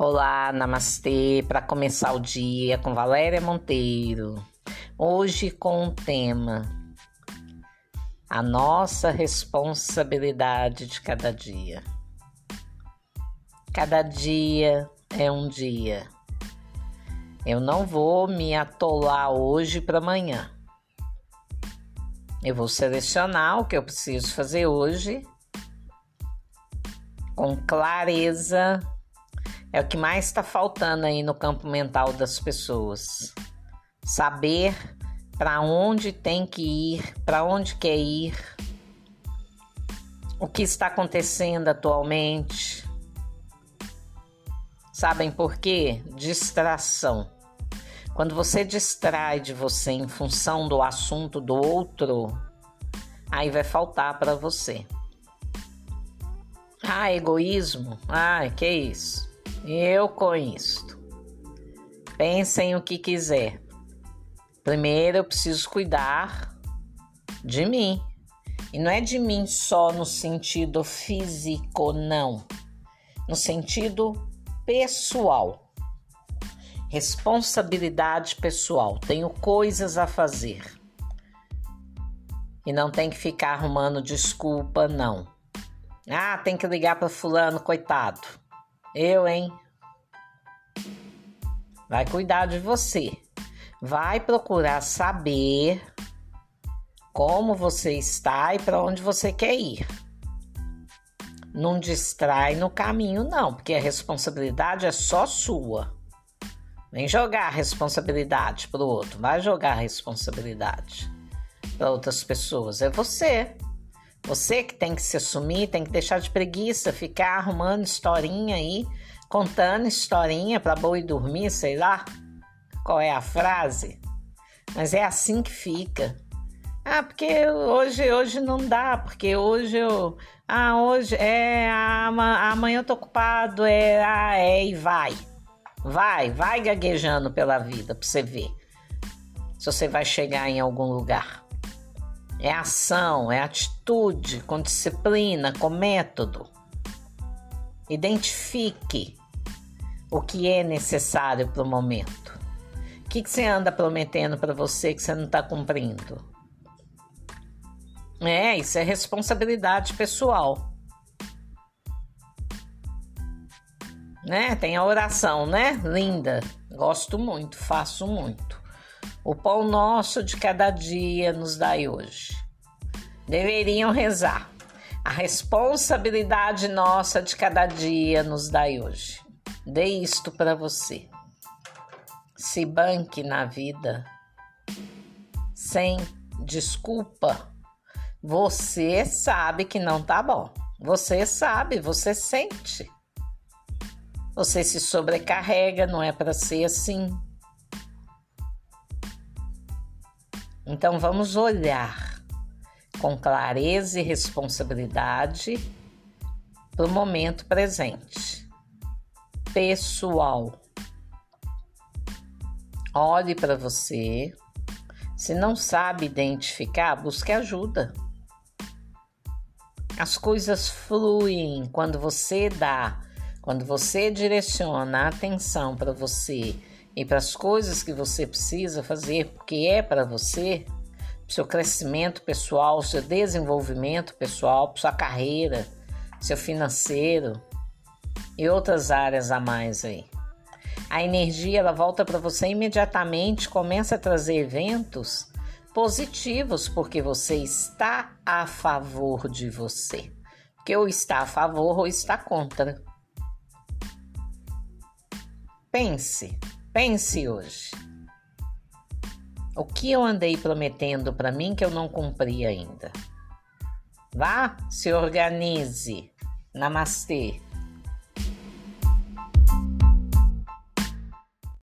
Olá, namastê, para começar o dia com Valéria Monteiro. Hoje com o tema A nossa responsabilidade de cada dia. Cada dia é um dia. Eu não vou me atolar hoje para amanhã. Eu vou selecionar o que eu preciso fazer hoje com clareza é o que mais está faltando aí no campo mental das pessoas. Saber para onde tem que ir, para onde quer ir, o que está acontecendo atualmente. Sabem por quê? Distração. Quando você distrai de você em função do assunto do outro, aí vai faltar para você. Ah, egoísmo? Ah, que isso? Eu isto. Pensem o que quiser. Primeiro eu preciso cuidar de mim. E não é de mim só no sentido físico, não. No sentido pessoal. Responsabilidade pessoal. Tenho coisas a fazer. E não tem que ficar arrumando desculpa, não. Ah, tem que ligar para fulano, coitado. Eu, hein? Vai cuidar de você. Vai procurar saber como você está e para onde você quer ir. Não distrai no caminho, não, porque a responsabilidade é só sua. Vem jogar a responsabilidade para o outro, vai jogar a responsabilidade para outras pessoas. É você. Você que tem que se assumir, tem que deixar de preguiça, ficar arrumando historinha aí, contando historinha para boi dormir, sei lá qual é a frase. Mas é assim que fica. Ah, porque hoje, hoje não dá, porque hoje eu. Ah, hoje é. amanhã eu tô ocupado, é. Ah, é, e vai. Vai, vai gaguejando pela vida pra você ver se você vai chegar em algum lugar. É ação, é atitude, com disciplina, com método. Identifique o que é necessário para o momento. O que, que você anda prometendo para você que você não está cumprindo? É, isso é responsabilidade pessoal. Né? Tem a oração, né? Linda. Gosto muito, faço muito. O pão nosso de cada dia nos dai hoje. Deveriam rezar. A responsabilidade nossa de cada dia nos dai hoje. Dê isto para você. Se banque na vida sem desculpa. Você sabe que não tá bom. Você sabe, você sente. Você se sobrecarrega, não é para ser assim. Então vamos olhar com clareza e responsabilidade para o momento presente. Pessoal, olhe para você. Se não sabe identificar, busque ajuda. As coisas fluem quando você dá, quando você direciona a atenção para você e para as coisas que você precisa fazer, porque é para você, seu crescimento pessoal, seu desenvolvimento pessoal, sua carreira, seu financeiro e outras áreas a mais aí. A energia ela volta para você imediatamente, começa a trazer eventos positivos porque você está a favor de você. Que ou está a favor ou está contra. Pense, Pense hoje. O que eu andei prometendo para mim que eu não cumpri ainda? Vá, se organize. Namastê.